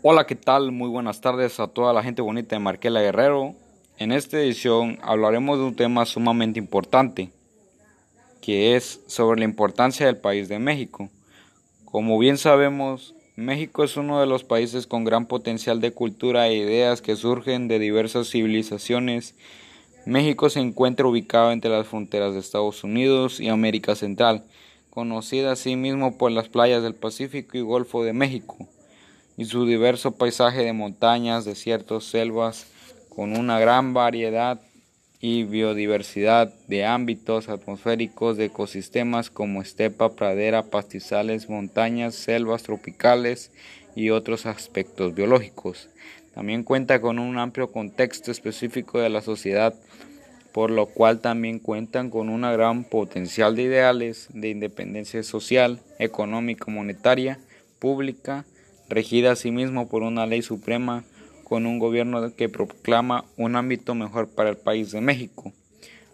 Hola, ¿qué tal? Muy buenas tardes a toda la gente bonita de Marquela Guerrero. En esta edición hablaremos de un tema sumamente importante, que es sobre la importancia del país de México. Como bien sabemos, México es uno de los países con gran potencial de cultura e ideas que surgen de diversas civilizaciones. México se encuentra ubicado entre las fronteras de Estados Unidos y América Central, conocida asimismo por las playas del Pacífico y Golfo de México y su diverso paisaje de montañas, desiertos, selvas, con una gran variedad y biodiversidad de ámbitos atmosféricos de ecosistemas como estepa, pradera, pastizales, montañas, selvas tropicales y otros aspectos biológicos. También cuenta con un amplio contexto específico de la sociedad, por lo cual también cuentan con un gran potencial de ideales de independencia social, económica, monetaria, pública, regida asimismo por una ley suprema con un gobierno que proclama un ámbito mejor para el país de México.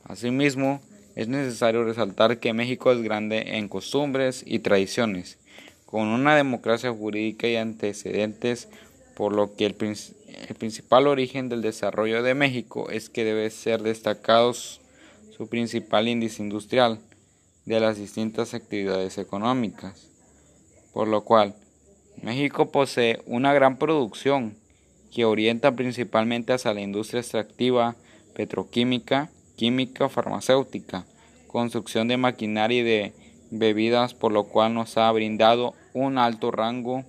Asimismo, es necesario resaltar que México es grande en costumbres y tradiciones, con una democracia jurídica y antecedentes, por lo que el, principal origen del desarrollo de México es que debe ser destacado su principal índice industrial de las distintas actividades económicas, por lo cual México posee una gran producción que orienta principalmente hacia la industria extractiva, petroquímica, química, farmacéutica, construcción de maquinaria y de bebidas, por lo cual nos ha brindado un alto rango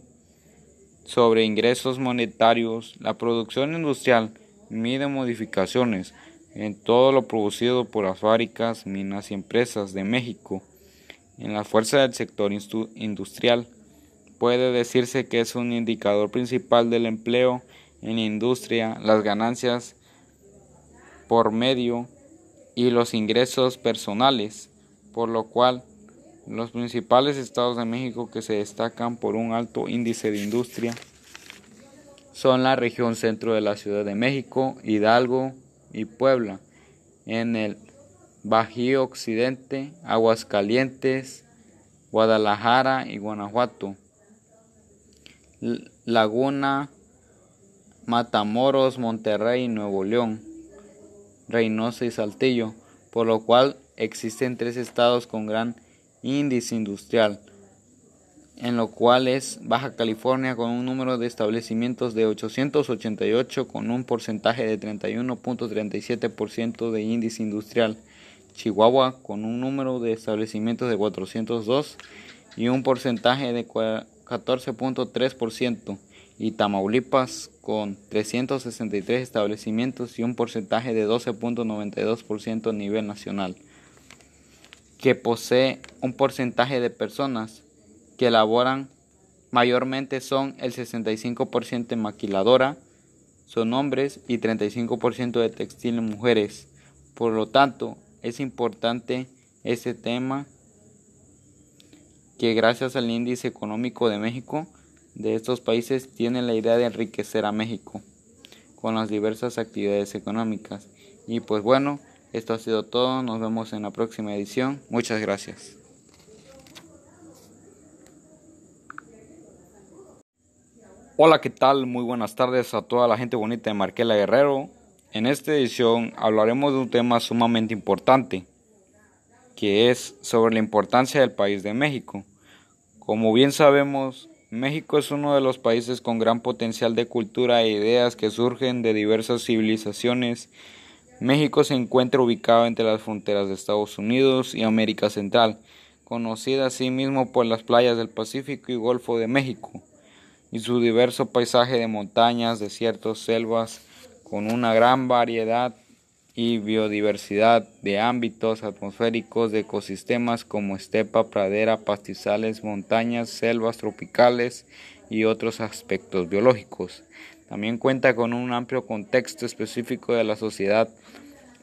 sobre ingresos monetarios. La producción industrial mide modificaciones en todo lo producido por las fábricas, minas y empresas de México, en la fuerza del sector industrial puede decirse que es un indicador principal del empleo en industria, las ganancias por medio y los ingresos personales, por lo cual los principales estados de México que se destacan por un alto índice de industria son la región centro de la Ciudad de México, Hidalgo y Puebla, en el Bajío Occidente, Aguascalientes, Guadalajara y Guanajuato. Laguna, Matamoros, Monterrey, Nuevo León, Reynosa y Saltillo, por lo cual existen tres estados con gran índice industrial, en lo cual es Baja California con un número de establecimientos de 888 con un porcentaje de 31.37% de índice industrial, Chihuahua con un número de establecimientos de 402 y un porcentaje de 14.3% y Tamaulipas con 363 establecimientos y un porcentaje de 12.92% a nivel nacional, que posee un porcentaje de personas que laboran mayormente son el 65% en maquiladora, son hombres y 35% de textil en mujeres. Por lo tanto, es importante este tema que gracias al índice económico de México de estos países tiene la idea de enriquecer a México con las diversas actividades económicas. Y pues bueno, esto ha sido todo, nos vemos en la próxima edición, muchas gracias. Hola, ¿qué tal? Muy buenas tardes a toda la gente bonita de Marquela Guerrero. En esta edición hablaremos de un tema sumamente importante que es sobre la importancia del país de México. Como bien sabemos, México es uno de los países con gran potencial de cultura e ideas que surgen de diversas civilizaciones. México se encuentra ubicado entre las fronteras de Estados Unidos y América Central, conocida asimismo por las playas del Pacífico y Golfo de México, y su diverso paisaje de montañas, desiertos, selvas, con una gran variedad y biodiversidad de ámbitos atmosféricos de ecosistemas como estepa, pradera, pastizales, montañas, selvas tropicales y otros aspectos biológicos. También cuenta con un amplio contexto específico de la sociedad,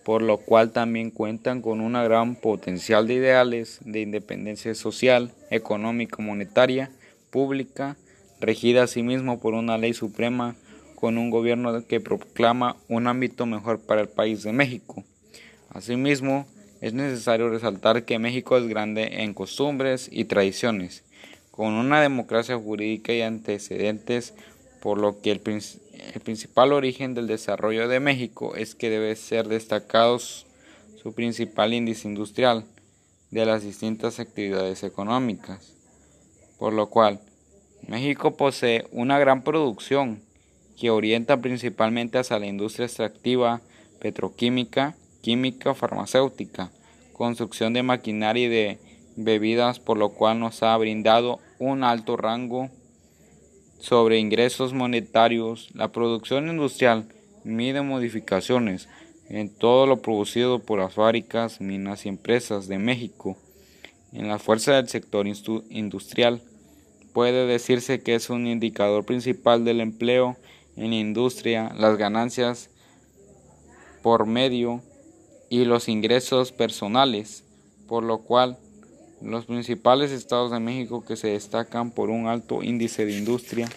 por lo cual también cuentan con un gran potencial de ideales de independencia social, económica, monetaria, pública, regida asimismo por una ley suprema con un gobierno que proclama un ámbito mejor para el país de México. Asimismo, es necesario resaltar que México es grande en costumbres y tradiciones, con una democracia jurídica y antecedentes, por lo que el, principal origen del desarrollo de México es que debe ser destacado su principal índice industrial de las distintas actividades económicas, por lo cual México posee una gran producción que orienta principalmente hacia la industria extractiva, petroquímica, química, farmacéutica, construcción de maquinaria y de bebidas, por lo cual nos ha brindado un alto rango sobre ingresos monetarios. La producción industrial mide modificaciones en todo lo producido por las fábricas, minas y empresas de México. En la fuerza del sector industrial puede decirse que es un indicador principal del empleo en industria, las ganancias por medio y los ingresos personales, por lo cual los principales estados de México que se destacan por un alto índice de industria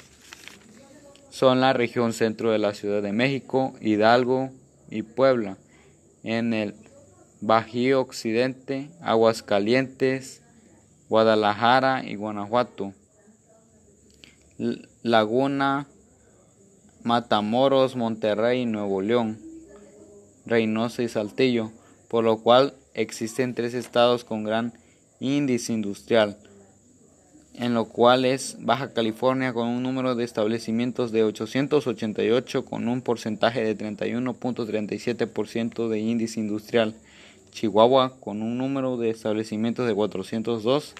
son la región centro de la Ciudad de México, Hidalgo y Puebla. En el Bajío Occidente, Aguascalientes, Guadalajara y Guanajuato. Laguna, Matamoros, Monterrey Nuevo León, Reynosa y Saltillo, por lo cual existen tres estados con gran índice industrial, en lo cual es Baja California con un número de establecimientos de 888 con un porcentaje de 31.37% de índice industrial, Chihuahua con un número de establecimientos de 402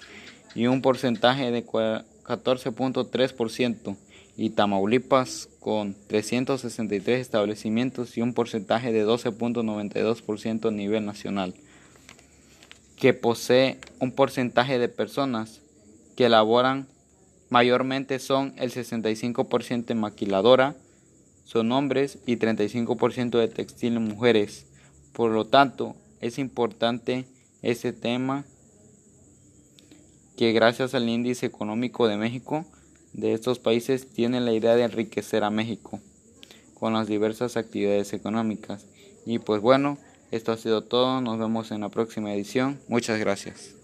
y un porcentaje de 14.3% y Tamaulipas con 363 establecimientos y un porcentaje de 12.92% a nivel nacional que posee un porcentaje de personas que laboran mayormente son el 65% en maquiladora, son hombres y 35% de textil en mujeres. Por lo tanto, es importante este tema que gracias al índice económico de México de estos países tiene la idea de enriquecer a México con las diversas actividades económicas. Y pues bueno, esto ha sido todo, nos vemos en la próxima edición. Muchas gracias.